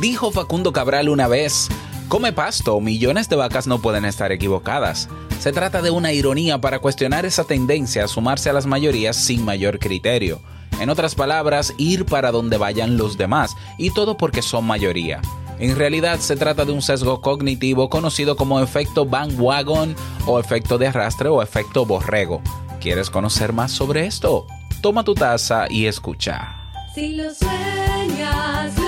Dijo Facundo Cabral una vez, come pasto, millones de vacas no pueden estar equivocadas. Se trata de una ironía para cuestionar esa tendencia a sumarse a las mayorías sin mayor criterio. En otras palabras, ir para donde vayan los demás, y todo porque son mayoría. En realidad se trata de un sesgo cognitivo conocido como efecto bandwagon o efecto de arrastre o efecto borrego. ¿Quieres conocer más sobre esto? Toma tu taza y escucha. Si lo sueñas,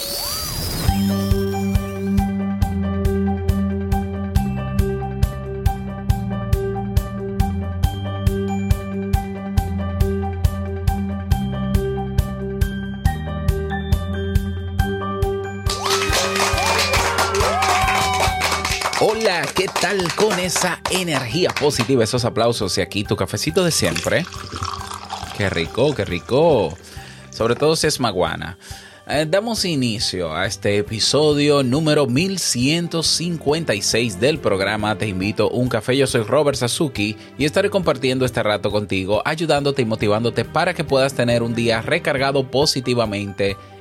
¿Qué tal con esa energía positiva, esos aplausos y aquí tu cafecito de siempre? Qué rico, qué rico. Sobre todo si es maguana. Eh, damos inicio a este episodio número 1156 del programa Te invito a un café. Yo soy Robert Sasuki y estaré compartiendo este rato contigo, ayudándote y motivándote para que puedas tener un día recargado positivamente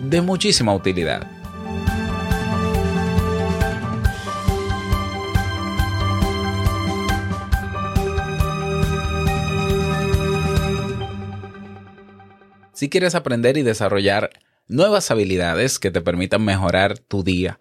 de muchísima utilidad. Si quieres aprender y desarrollar nuevas habilidades que te permitan mejorar tu día,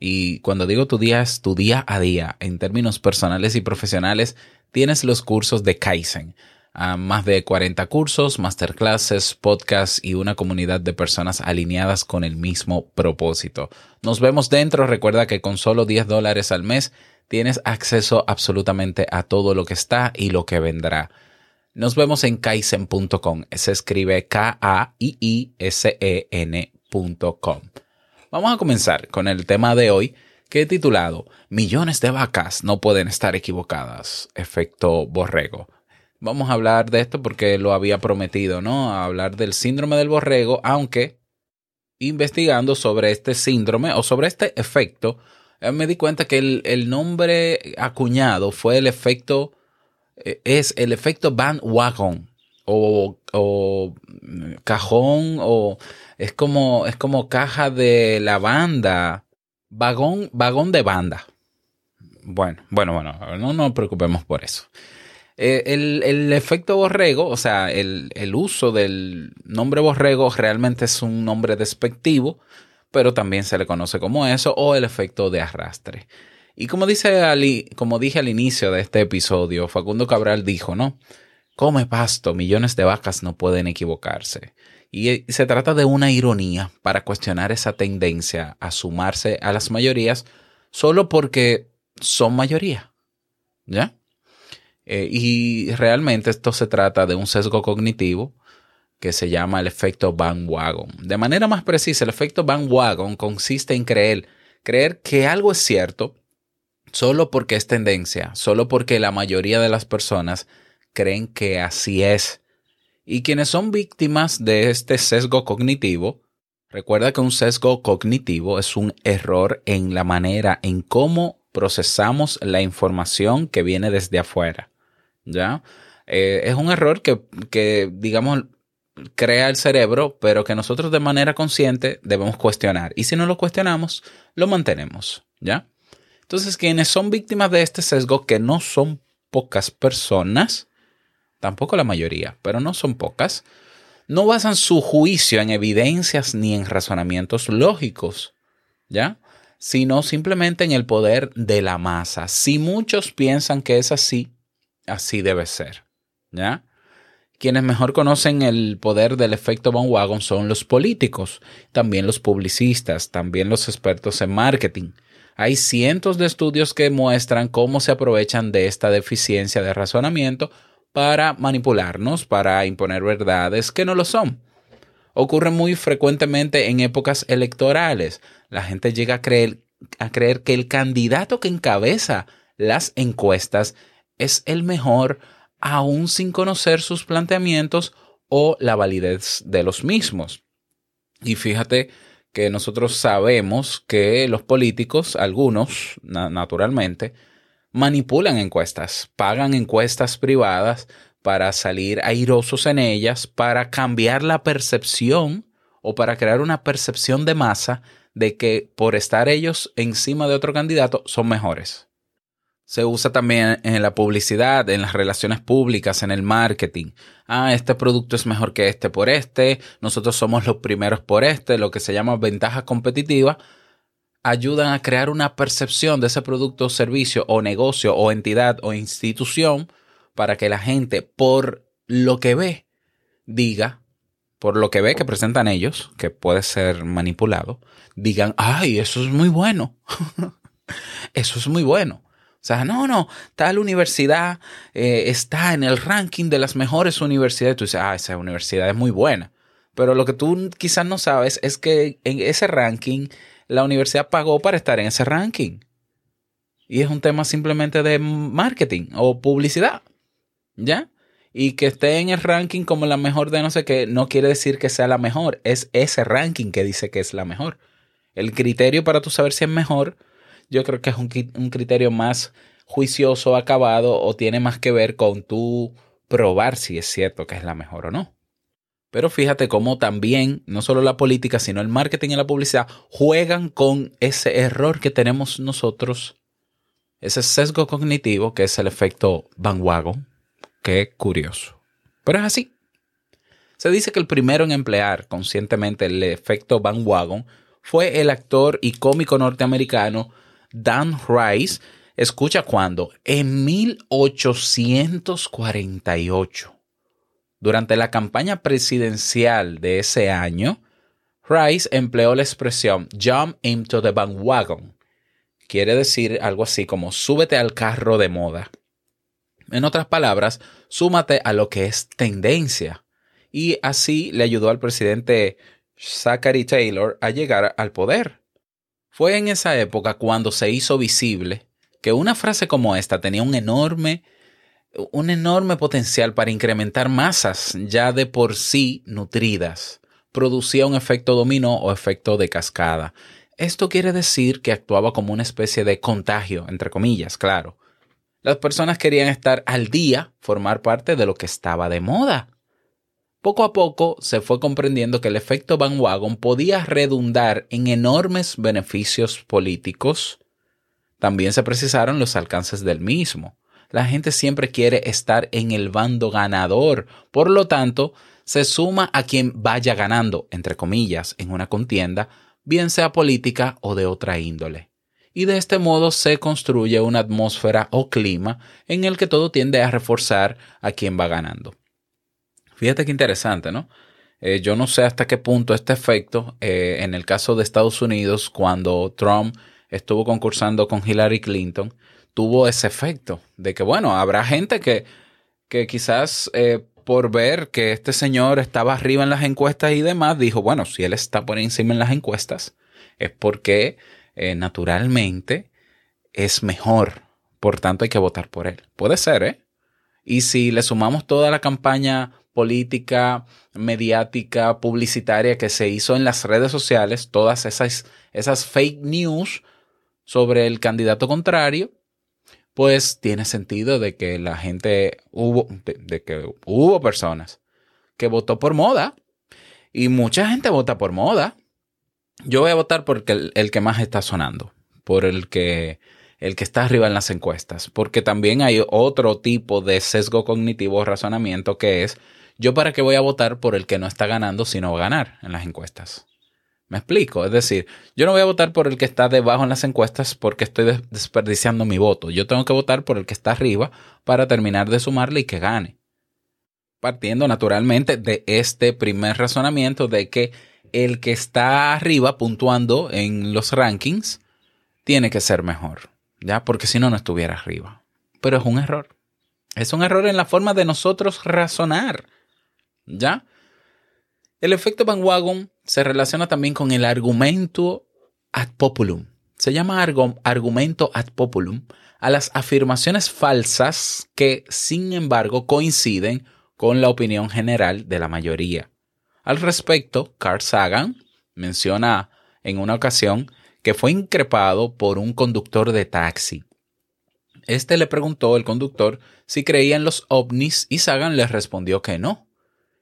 y cuando digo tu día es tu día a día, en términos personales y profesionales, tienes los cursos de Kaizen a más de 40 cursos, masterclasses, podcasts y una comunidad de personas alineadas con el mismo propósito. Nos vemos dentro. Recuerda que con solo 10 dólares al mes tienes acceso absolutamente a todo lo que está y lo que vendrá. Nos vemos en kaizen.com. Se escribe K-A-I-I-S-E-N.com. Vamos a comenzar con el tema de hoy que he titulado Millones de vacas no pueden estar equivocadas. Efecto borrego vamos a hablar de esto porque lo había prometido, ¿no? Hablar del síndrome del borrego, aunque investigando sobre este síndrome o sobre este efecto, eh, me di cuenta que el, el nombre acuñado fue el efecto, eh, es el efecto bandwagon o, o cajón o es como, es como caja de la banda, vagón, vagón de banda. Bueno, bueno, bueno, no nos preocupemos por eso. Eh, el, el, efecto borrego, o sea, el, el, uso del nombre borrego realmente es un nombre despectivo, pero también se le conoce como eso, o el efecto de arrastre. Y como, dice Ali, como dije al inicio de este episodio, Facundo Cabral dijo, ¿no? Come pasto, millones de vacas no pueden equivocarse. Y se trata de una ironía para cuestionar esa tendencia a sumarse a las mayorías solo porque son mayoría. ¿Ya? Eh, y realmente esto se trata de un sesgo cognitivo que se llama el efecto bandwagon. De manera más precisa, el efecto bandwagon consiste en creer, creer que algo es cierto solo porque es tendencia, solo porque la mayoría de las personas creen que así es. Y quienes son víctimas de este sesgo cognitivo, recuerda que un sesgo cognitivo es un error en la manera en cómo procesamos la información que viene desde afuera. Eh, es un error que, que, digamos, crea el cerebro, pero que nosotros de manera consciente debemos cuestionar. Y si no lo cuestionamos, lo mantenemos, ¿ya? Entonces, quienes son víctimas de este sesgo, que no son pocas personas, tampoco la mayoría, pero no son pocas, no basan su juicio en evidencias ni en razonamientos lógicos, ¿ya? Sino simplemente en el poder de la masa. Si muchos piensan que es así, así debe ser, ¿ya? Quienes mejor conocen el poder del efecto bandwagon son los políticos, también los publicistas, también los expertos en marketing. Hay cientos de estudios que muestran cómo se aprovechan de esta deficiencia de razonamiento para manipularnos, para imponer verdades que no lo son. Ocurre muy frecuentemente en épocas electorales. La gente llega a creer, a creer que el candidato que encabeza las encuestas es el mejor aún sin conocer sus planteamientos o la validez de los mismos. Y fíjate que nosotros sabemos que los políticos, algunos na- naturalmente, manipulan encuestas, pagan encuestas privadas para salir airosos en ellas, para cambiar la percepción o para crear una percepción de masa de que por estar ellos encima de otro candidato son mejores. Se usa también en la publicidad, en las relaciones públicas, en el marketing. Ah, este producto es mejor que este por este, nosotros somos los primeros por este, lo que se llama ventaja competitiva, ayudan a crear una percepción de ese producto servicio o negocio o entidad o institución para que la gente por lo que ve diga, por lo que ve que presentan ellos, que puede ser manipulado, digan, ay, eso es muy bueno. eso es muy bueno. O sea, no, no, tal universidad eh, está en el ranking de las mejores universidades. Tú dices, ah, esa universidad es muy buena. Pero lo que tú quizás no sabes es que en ese ranking la universidad pagó para estar en ese ranking. Y es un tema simplemente de marketing o publicidad. ¿Ya? Y que esté en el ranking como la mejor de no sé qué, no quiere decir que sea la mejor. Es ese ranking que dice que es la mejor. El criterio para tú saber si es mejor, yo creo que es un, un criterio más juicioso, acabado, o tiene más que ver con tú probar si es cierto que es la mejor o no. Pero fíjate cómo también, no solo la política, sino el marketing y la publicidad juegan con ese error que tenemos nosotros, ese sesgo cognitivo que es el efecto bandwagon. Qué curioso. Pero es así. Se dice que el primero en emplear conscientemente el efecto bandwagon fue el actor y cómico norteamericano Dan Rice. Escucha cuándo. En 1848. Durante la campaña presidencial de ese año, Rice empleó la expresión jump into the bandwagon. Quiere decir algo así como súbete al carro de moda. En otras palabras, súmate a lo que es tendencia. Y así le ayudó al presidente Zachary Taylor a llegar al poder. Fue en esa época cuando se hizo visible que una frase como esta tenía un enorme, un enorme potencial para incrementar masas ya de por sí nutridas. Producía un efecto dominó o efecto de cascada. Esto quiere decir que actuaba como una especie de contagio, entre comillas, claro. Las personas querían estar al día, formar parte de lo que estaba de moda. Poco a poco se fue comprendiendo que el efecto bandwagon podía redundar en enormes beneficios políticos. También se precisaron los alcances del mismo. La gente siempre quiere estar en el bando ganador, por lo tanto, se suma a quien vaya ganando, entre comillas, en una contienda, bien sea política o de otra índole. Y de este modo se construye una atmósfera o clima en el que todo tiende a reforzar a quien va ganando. Fíjate qué interesante, ¿no? Eh, yo no sé hasta qué punto este efecto, eh, en el caso de Estados Unidos, cuando Trump estuvo concursando con Hillary Clinton, tuvo ese efecto de que, bueno, habrá gente que, que quizás eh, por ver que este señor estaba arriba en las encuestas y demás, dijo, bueno, si él está por encima en las encuestas, es porque naturalmente es mejor. Por tanto, hay que votar por él. Puede ser, ¿eh? Y si le sumamos toda la campaña política, mediática, publicitaria que se hizo en las redes sociales, todas esas, esas fake news sobre el candidato contrario, pues tiene sentido de que la gente hubo, de, que hubo personas que votó por moda y mucha gente vota por moda. Yo voy a votar por el, el que más está sonando, por el que el que está arriba en las encuestas, porque también hay otro tipo de sesgo cognitivo o razonamiento que es, yo para qué voy a votar por el que no está ganando si no va a ganar en las encuestas. Me explico, es decir, yo no voy a votar por el que está debajo en las encuestas porque estoy des- desperdiciando mi voto. Yo tengo que votar por el que está arriba para terminar de sumarle y que gane. Partiendo naturalmente de este primer razonamiento de que el que está arriba puntuando en los rankings tiene que ser mejor, ¿ya? Porque si no, no estuviera arriba. Pero es un error. Es un error en la forma de nosotros razonar, ¿ya? El efecto bandwagon se relaciona también con el argumento ad populum. Se llama argu- argumento ad populum a las afirmaciones falsas que, sin embargo, coinciden con la opinión general de la mayoría. Al respecto, Carl Sagan menciona en una ocasión que fue increpado por un conductor de taxi. Este le preguntó al conductor si creía en los ovnis y Sagan le respondió que no.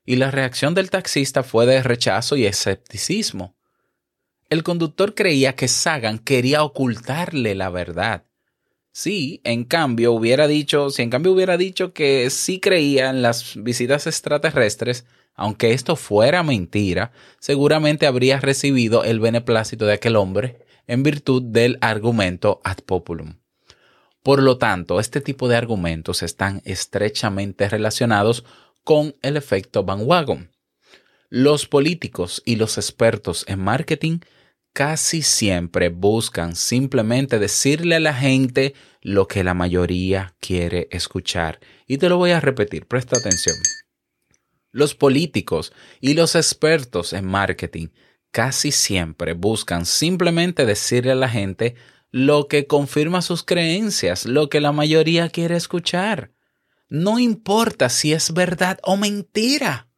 Y la reacción del taxista fue de rechazo y escepticismo. El conductor creía que Sagan quería ocultarle la verdad. Sí, en cambio hubiera dicho, si en cambio hubiera dicho que sí creía en las visitas extraterrestres, aunque esto fuera mentira, seguramente habría recibido el beneplácito de aquel hombre en virtud del argumento ad populum. Por lo tanto, este tipo de argumentos están estrechamente relacionados con el efecto bandwagon. Los políticos y los expertos en marketing casi siempre buscan simplemente decirle a la gente lo que la mayoría quiere escuchar. Y te lo voy a repetir, presta atención. Los políticos y los expertos en marketing casi siempre buscan simplemente decirle a la gente lo que confirma sus creencias, lo que la mayoría quiere escuchar. No importa si es verdad o mentira.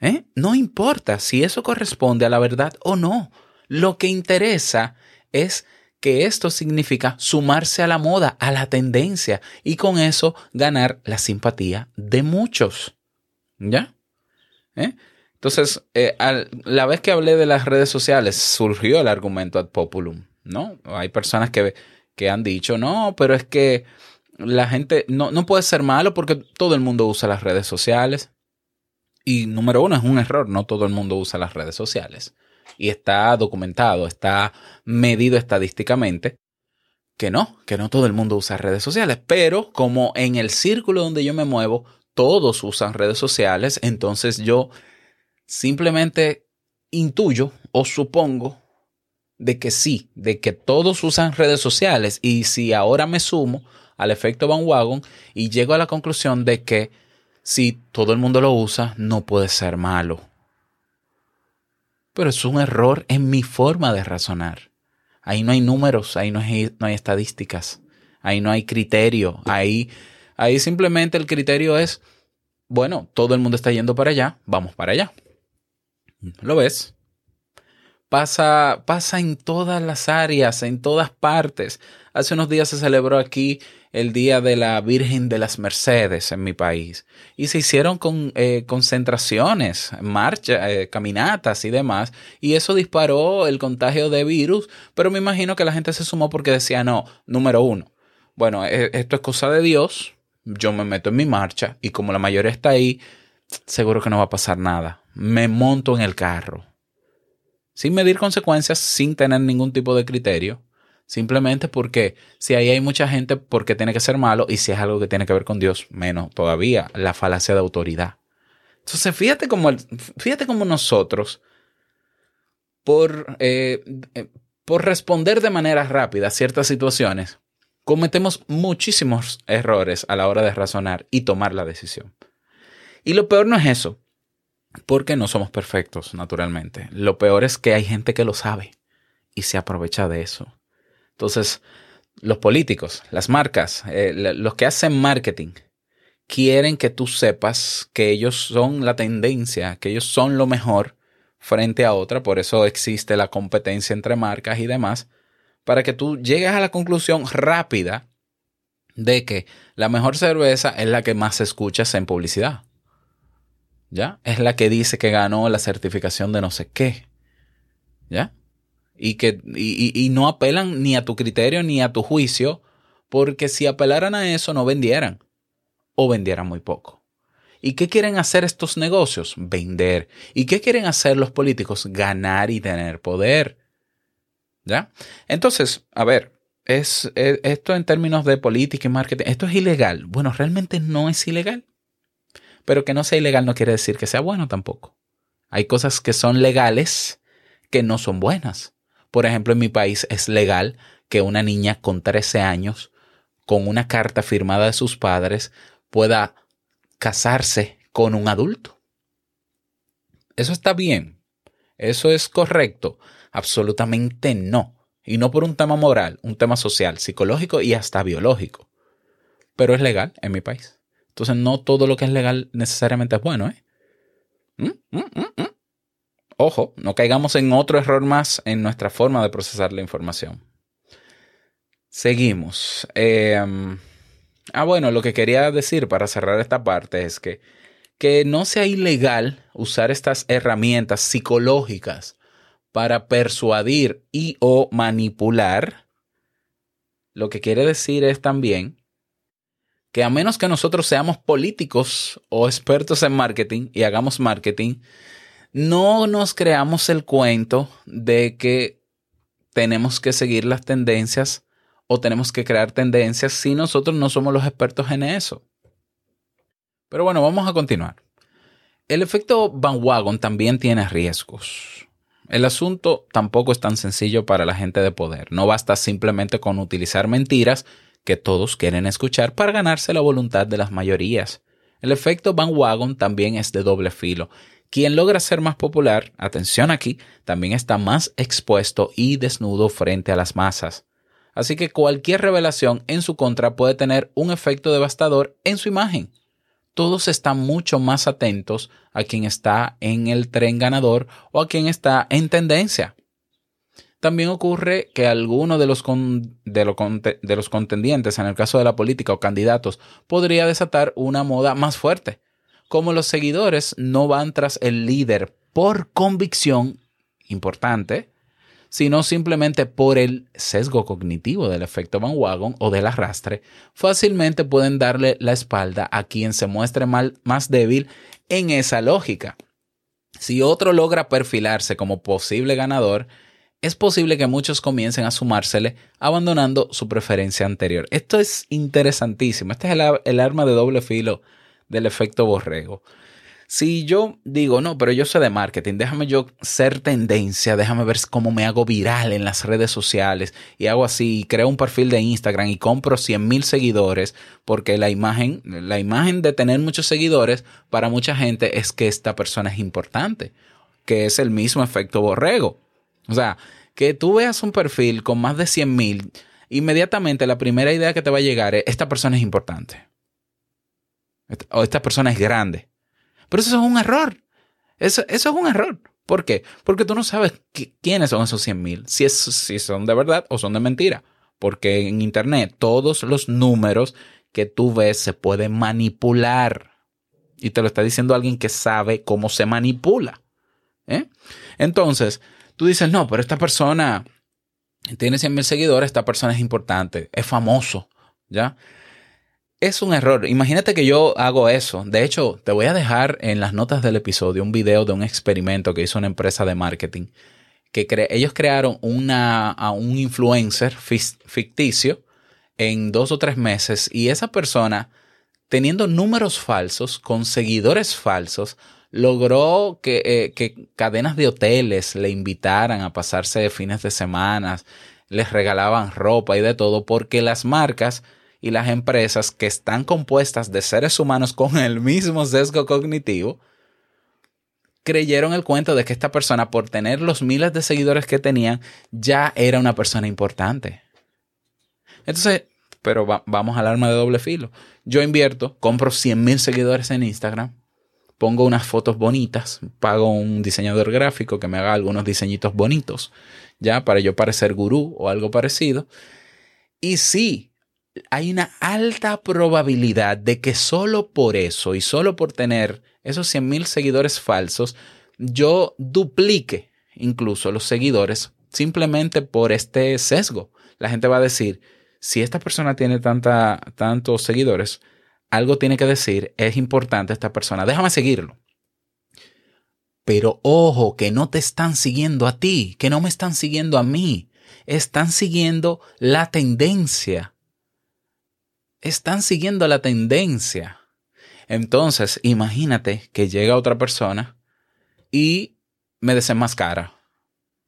¿Eh? No importa si eso corresponde a la verdad o no. Lo que interesa es que esto significa sumarse a la moda, a la tendencia, y con eso ganar la simpatía de muchos. ¿Ya? ¿Eh? Entonces, eh, la vez que hablé de las redes sociales, surgió el argumento ad populum, ¿no? Hay personas que, que han dicho, no, pero es que la gente no, no puede ser malo porque todo el mundo usa las redes sociales. Y número uno, es un error, no todo el mundo usa las redes sociales. Y está documentado, está medido estadísticamente que no, que no todo el mundo usa redes sociales. Pero como en el círculo donde yo me muevo, todos usan redes sociales, entonces yo simplemente intuyo o supongo de que sí, de que todos usan redes sociales y si ahora me sumo al efecto bandwagon y llego a la conclusión de que si todo el mundo lo usa, no puede ser malo. Pero es un error en mi forma de razonar. Ahí no hay números, ahí no hay, no hay estadísticas, ahí no hay criterio, ahí, ahí simplemente el criterio es, bueno, todo el mundo está yendo para allá, vamos para allá. ¿Lo ves? Pasa, pasa en todas las áreas, en todas partes. Hace unos días se celebró aquí el Día de la Virgen de las Mercedes en mi país y se hicieron con, eh, concentraciones, marchas, eh, caminatas y demás y eso disparó el contagio de virus, pero me imagino que la gente se sumó porque decía, no, número uno, bueno, eh, esto es cosa de Dios, yo me meto en mi marcha y como la mayoría está ahí, seguro que no va a pasar nada. Me monto en el carro sin medir consecuencias, sin tener ningún tipo de criterio, simplemente porque si ahí hay mucha gente, porque tiene que ser malo, y si es algo que tiene que ver con Dios, menos todavía, la falacia de autoridad. Entonces, fíjate cómo, el- fíjate nosotros, por, eh, eh, por responder de manera rápida a ciertas situaciones, cometemos muchísimos errores a la hora de razonar y tomar la decisión. Y lo peor no es eso, porque no somos perfectos, naturalmente. Lo peor es que hay gente que lo sabe y se aprovecha de eso. Entonces, los políticos, las marcas, eh, los que hacen marketing, quieren que tú sepas que ellos son la tendencia, que ellos son lo mejor frente a otra. Por eso existe la competencia entre marcas y demás, para que tú llegues a la conclusión rápida de que la mejor cerveza es la que más escuchas en publicidad. ¿ya? Es la que dice que ganó la certificación de no sé qué, ¿ya? Y que y, y- no apelan ni a tu criterio ni a tu juicio, porque si apelaran a eso no vendieran o vendieran muy poco. ¿Y qué quieren hacer estos negocios? Vender. ¿Y qué quieren hacer los políticos? Ganar y tener poder. ¿Ya? Entonces, a ver, es, es- esto en términos de política y marketing, ¿esto es ilegal? Bueno, realmente no es ilegal. Pero que no sea ilegal no quiere decir que sea bueno tampoco. Hay cosas que son legales que no son buenas. Por ejemplo, en mi país es legal que una niña con 13 años, con una carta firmada de sus padres, pueda casarse con un adulto. ¿Eso está bien? ¿Eso es correcto? Absolutamente no. Y no por un tema moral, un tema social, psicológico y hasta biológico. Pero es legal en mi país. Entonces no todo lo que es legal necesariamente es bueno, ¿eh? Mm, mm, mm. Ojo, no caigamos en otro error más en nuestra forma de procesar la información. Seguimos. Um, ah, bueno, lo que quería decir para cerrar esta parte es que, que no sea ilegal usar estas herramientas psicológicas para persuadir y o manipular. Lo que quiere decir es también que a menos que nosotros seamos políticos o expertos en marketing y hagamos marketing, no nos creamos el cuento de que tenemos que seguir las tendencias o tenemos que crear tendencias si nosotros no somos los expertos en eso. Pero bueno, vamos a continuar. El efecto bandwagon también tiene riesgos. El asunto tampoco es tan sencillo para la gente de poder. No basta simplemente con utilizar mentiras que todos quieren escuchar para ganarse la voluntad de las mayorías. El efecto bandwagon también es de doble filo. Quien logra ser más popular, atención aquí, también está más expuesto y desnudo frente a las masas. Así que cualquier revelación en su contra puede tener un efecto devastador en su imagen. Todos están mucho más atentos a quien está en el tren ganador o a quien está en tendencia. También ocurre que alguno de los, de los contendientes, en el caso de la política o candidatos, podría desatar una moda más fuerte. Como los seguidores no van tras el líder por convicción importante, sino simplemente por el sesgo cognitivo del efecto bandwagon o del arrastre, fácilmente pueden darle la espalda a quien se muestre más débil en esa lógica. Si otro logra perfilarse como posible ganador, es posible que muchos comiencen a sumársele abandonando su preferencia anterior. Esto es interesantísimo. Este es el arma de doble filo del efecto borrego. Si yo digo, no, pero yo sé de marketing, déjame yo ser tendencia, déjame ver cómo me hago viral en las redes sociales y hago así, y creo un perfil de Instagram y compro 100 mil seguidores, porque la imagen, la imagen de tener muchos seguidores para mucha gente es que esta persona es importante, que es el mismo efecto borrego. O sea, que tú veas un perfil con más de 100 mil, inmediatamente la primera idea que te va a llegar es, esta persona es importante. O esta persona es grande. Pero eso es un error. Eso, eso es un error. ¿Por qué? Porque tú no sabes qui- quiénes son esos 100 mil, si, es- si son de verdad o son de mentira. Porque en Internet todos los números que tú ves se pueden manipular. Y te lo está diciendo alguien que sabe cómo se manipula. ¿eh? Entonces, tú dices, no, pero esta persona tiene 100 mil seguidores, esta persona es importante, es famoso, ¿ya? Es un error. Imagínate que yo hago eso. De hecho, te voy a dejar en las notas del episodio un video de un experimento que hizo una empresa de marketing. Que cre- ellos crearon una, a un influencer ficticio en dos o tres meses y esa persona, teniendo números falsos, con seguidores falsos, logró que, eh, que cadenas de hoteles le invitaran a pasarse fines de semana, les regalaban ropa y de todo, porque las marcas y las empresas que están compuestas de seres humanos con el mismo sesgo cognitivo, creyeron el cuento de que esta persona, por tener los miles de seguidores que tenían, ya era una persona importante. Entonces, pero va- vamos al arma de doble filo. Yo invierto, compro 100 mil seguidores en Instagram, pongo unas fotos bonitas, pago un diseñador gráfico que me haga algunos diseñitos bonitos, ya para yo parecer gurú o algo parecido. Y sí, hay una alta probabilidad de que solo por eso y solo por tener esos 100 mil seguidores falsos, yo duplique incluso los seguidores simplemente por este sesgo. La gente va a decir, si esta persona tiene tanta, tantos seguidores, algo tiene que decir, es importante esta persona, déjame seguirlo. Pero ojo, que no te están siguiendo a ti, que no me están siguiendo a mí, están siguiendo la tendencia. Están siguiendo la tendencia. Entonces, imagínate que llega otra persona y me desenmascara.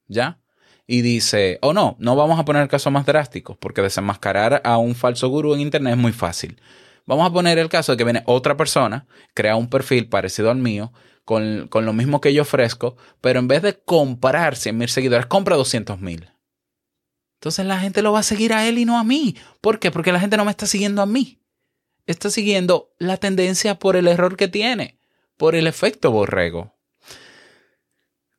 ¿Ya? Y dice, oh no, no vamos a poner el caso más drástico, porque desenmascarar a un falso gurú en Internet es muy fácil. Vamos a poner el caso de que viene otra persona, crea un perfil parecido al mío, con, con lo mismo que yo ofrezco, pero en vez de comprar 100 mil seguidores, compra 200 mil. Entonces la gente lo va a seguir a él y no a mí. ¿Por qué? Porque la gente no me está siguiendo a mí. Está siguiendo la tendencia por el error que tiene, por el efecto borrego.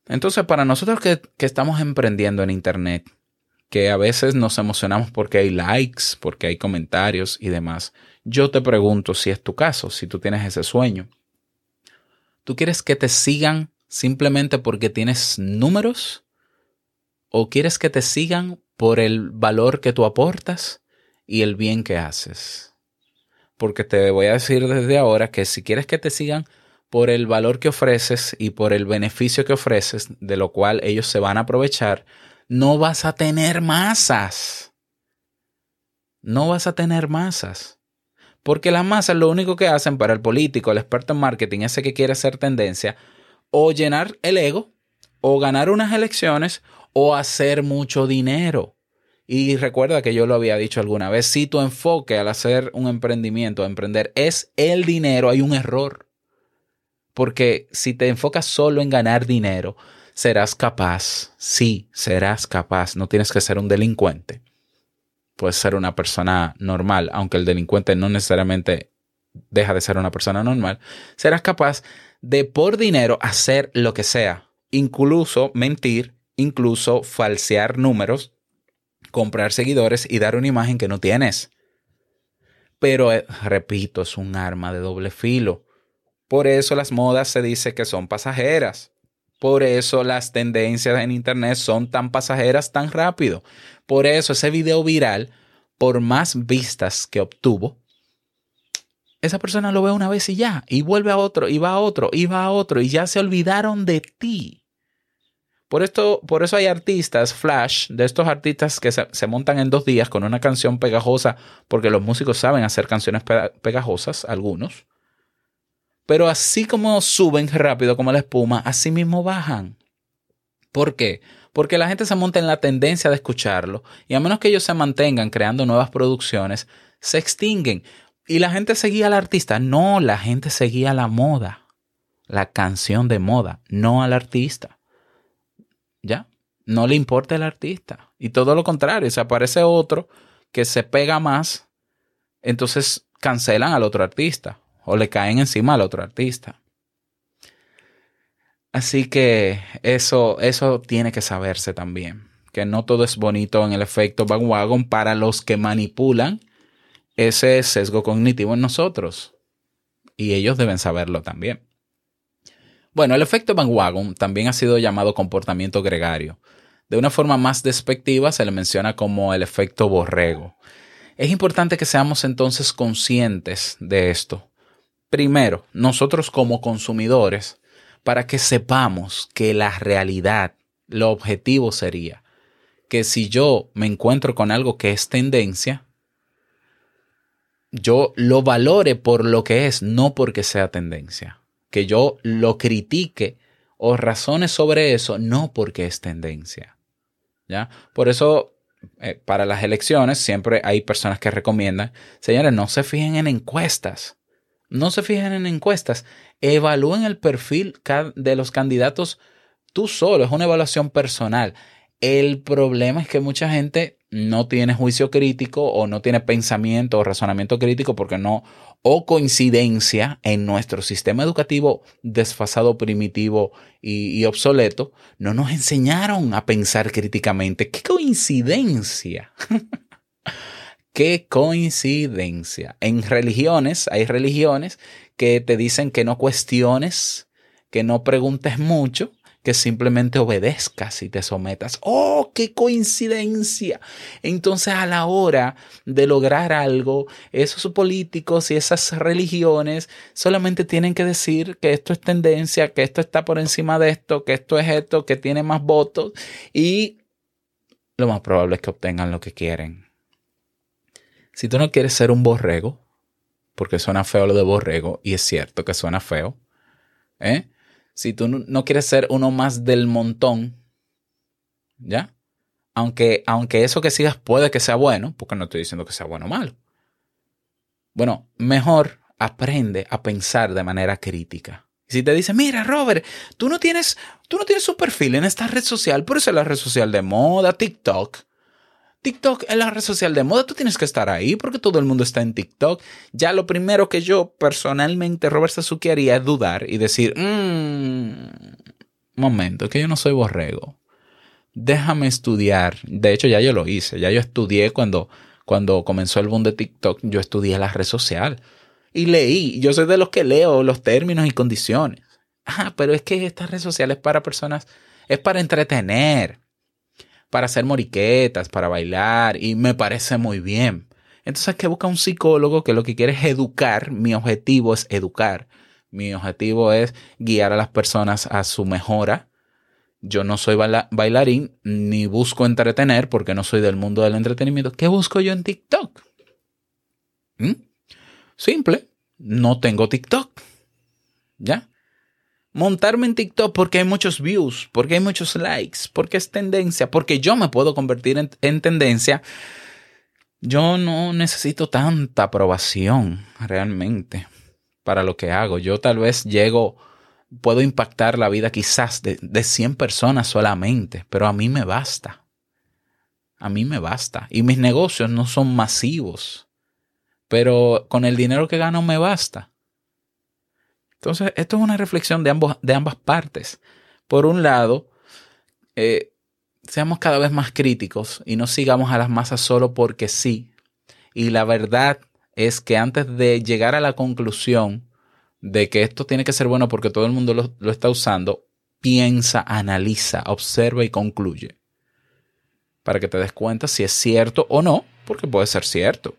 Entonces, para nosotros que, que estamos emprendiendo en Internet, que a veces nos emocionamos porque hay likes, porque hay comentarios y demás, yo te pregunto si es tu caso, si tú tienes ese sueño. ¿Tú quieres que te sigan simplemente porque tienes números? ¿O quieres que te sigan por el valor que tú aportas y el bien que haces? Porque te voy a decir desde ahora que si quieres que te sigan por el valor que ofreces y por el beneficio que ofreces, de lo cual ellos se van a aprovechar, no vas a tener masas. No vas a tener masas. Porque las masas lo único que hacen para el político, el experto en marketing, ese que quiere hacer tendencia, o llenar el ego, o ganar unas elecciones, o hacer mucho dinero. Y recuerda que yo lo había dicho alguna vez, si tu enfoque al hacer un emprendimiento, a emprender, es el dinero, hay un error. Porque si te enfocas solo en ganar dinero, serás capaz, sí, serás capaz, no tienes que ser un delincuente. Puedes ser una persona normal, aunque el delincuente no necesariamente deja de ser una persona normal. Serás capaz de por dinero hacer lo que sea, incluso mentir, incluso falsear números, comprar seguidores y dar una imagen que no tienes. Pero, eh, repito, es un arma de doble filo. Por eso las modas se dice que son pasajeras. Por eso las tendencias en Internet son tan pasajeras tan rápido. Por eso ese video viral, por más vistas que obtuvo, esa persona lo ve una vez y ya, y vuelve a otro, y va a otro, y va a otro, y ya se olvidaron de ti. Por, esto, por eso hay artistas flash, de estos artistas que se, se montan en dos días con una canción pegajosa, porque los músicos saben hacer canciones pe- pegajosas, algunos. Pero así como suben rápido como la espuma, así mismo bajan. ¿Por qué? Porque la gente se monta en la tendencia de escucharlo y a menos que ellos se mantengan creando nuevas producciones, se extinguen. Y la gente seguía al artista. No, la gente seguía la moda, la canción de moda, no al artista. ¿Ya? No le importa el artista. Y todo lo contrario, si aparece otro que se pega más, entonces cancelan al otro artista o le caen encima al otro artista. Así que eso, eso tiene que saberse también, que no todo es bonito en el efecto bandwagon para los que manipulan ese sesgo cognitivo en nosotros. Y ellos deben saberlo también. Bueno, el efecto bandwagon también ha sido llamado comportamiento gregario. De una forma más despectiva se le menciona como el efecto borrego. Es importante que seamos entonces conscientes de esto. Primero, nosotros como consumidores, para que sepamos que la realidad, lo objetivo sería que si yo me encuentro con algo que es tendencia, yo lo valore por lo que es, no porque sea tendencia. Que yo lo critique o razone sobre eso, no porque es tendencia. ¿Ya? Por eso, eh, para las elecciones, siempre hay personas que recomiendan, señores, no se fijen en encuestas. No se fijen en encuestas. Evalúen el perfil de los candidatos tú solo. Es una evaluación personal. El problema es que mucha gente no tiene juicio crítico o no tiene pensamiento o razonamiento crítico porque no, o coincidencia en nuestro sistema educativo desfasado, primitivo y, obsoleto, no nos enseñaron a pensar críticamente. ¡Qué coincidencia! ¡Qué coincidencia! En religiones, hay religiones que te dicen que no cuestiones, que no preguntes mucho, que simplemente obedezcas y te sometas. ¡Oh, qué coincidencia! Entonces a la hora de lograr algo, esos políticos y esas religiones solamente tienen que decir que esto es tendencia, que esto está por encima de esto, que esto es esto, que tiene más votos y lo más probable es que obtengan lo que quieren. Si tú no quieres ser un borrego, porque suena feo lo de borrego, y es cierto que suena feo, ¿eh? Si tú no- quieres ser uno más del montón, ¿ya? Aunque, aunque eso que sigas puede que sea bueno, porque no estoy diciendo que sea bueno o malo. Bueno, mejor aprende a pensar de manera crítica. Si te dicen, mira, Robert, tú no tienes, tú no tienes un perfil en esta red social, pero esa es la red social de moda, TikTok. TikTok es la red social de moda, tú tienes que estar ahí porque todo el mundo está en TikTok. Ya lo primero que yo personalmente, Robert Sasuke, haría es dudar y decir, "Mm, momento, que yo no soy borrego. Déjame estudiar. De hecho, ya yo lo hice. Ya yo estudié cuando, cuando comenzó el boom de TikTok. Yo estudié la red social. Y leí. Yo soy de los que leo los términos y condiciones. Ah, pero es que esta red social es para personas, es para entretener, para hacer moriquetas, para bailar. Y me parece muy bien. Entonces hay que buscar un psicólogo que lo que quiere es educar. Mi objetivo es educar. Mi objetivo es guiar a las personas a su mejora. Yo no soy baila- bailarín ni busco entretener porque no soy del mundo del entretenimiento. ¿Qué busco yo en TikTok? ¿Mm? Simple, no tengo TikTok. ¿Ya? Montarme en TikTok porque hay muchos views, porque hay muchos likes, porque es tendencia, porque yo me puedo convertir en, en tendencia. Yo no necesito tanta aprobación realmente para lo que hago. Yo tal vez llego, puedo impactar la vida quizás de, de 100 personas solamente, pero a mí me basta. A mí me basta. Y mis negocios no son masivos, pero con el dinero que gano me basta. Entonces, esto es una reflexión de, ambos, de ambas partes. Por un lado, eh, seamos cada vez más críticos y no sigamos a las masas solo porque sí. Y la verdad es que antes de llegar a la conclusión de que esto tiene que ser bueno porque todo el mundo lo, lo está usando, piensa, analiza, observa y concluye. Para que te des cuenta si es cierto o no, porque puede ser cierto.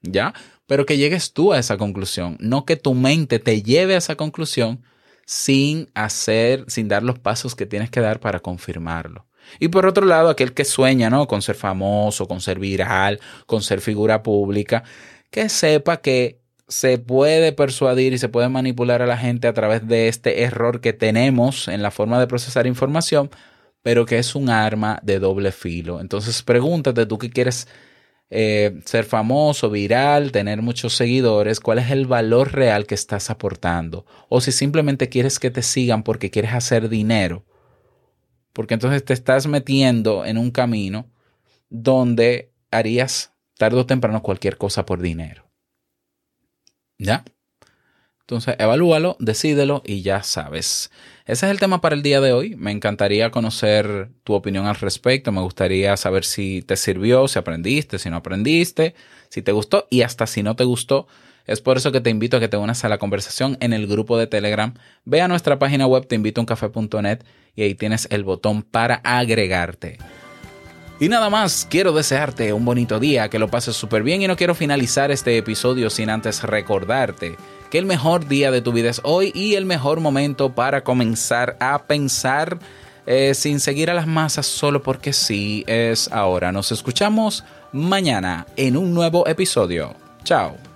¿Ya? Pero que llegues tú a esa conclusión, no que tu mente te lleve a esa conclusión sin hacer, sin dar los pasos que tienes que dar para confirmarlo. Y por otro lado, aquel que sueña, ¿no? Con ser famoso, con ser viral, con ser figura pública, que sepa que se puede persuadir y se puede manipular a la gente a través de este error que tenemos en la forma de procesar información, pero que es un arma de doble filo. Entonces pregúntate, tú que quieres eh, ser famoso, viral, tener muchos seguidores, cuál es el valor real que estás aportando. O si simplemente quieres que te sigan porque quieres hacer dinero. Porque entonces te estás metiendo en un camino donde harías tarde o temprano cualquier cosa por dinero. ¿Ya? Entonces, evalúalo, decídelo y ya sabes. Ese es el tema para el día de hoy. Me encantaría conocer tu opinión al respecto. Me gustaría saber si te sirvió, si aprendiste, si no aprendiste, si te gustó y hasta si no te gustó. Es por eso que te invito a que te unas a la conversación en el grupo de Telegram. Ve a nuestra página web teinvitouncafe.net y ahí tienes el botón para agregarte. Y nada más, quiero desearte un bonito día, que lo pases súper bien y no quiero finalizar este episodio sin antes recordarte que el mejor día de tu vida es hoy y el mejor momento para comenzar a pensar eh, sin seguir a las masas solo porque sí es ahora. Nos escuchamos mañana en un nuevo episodio. Chao.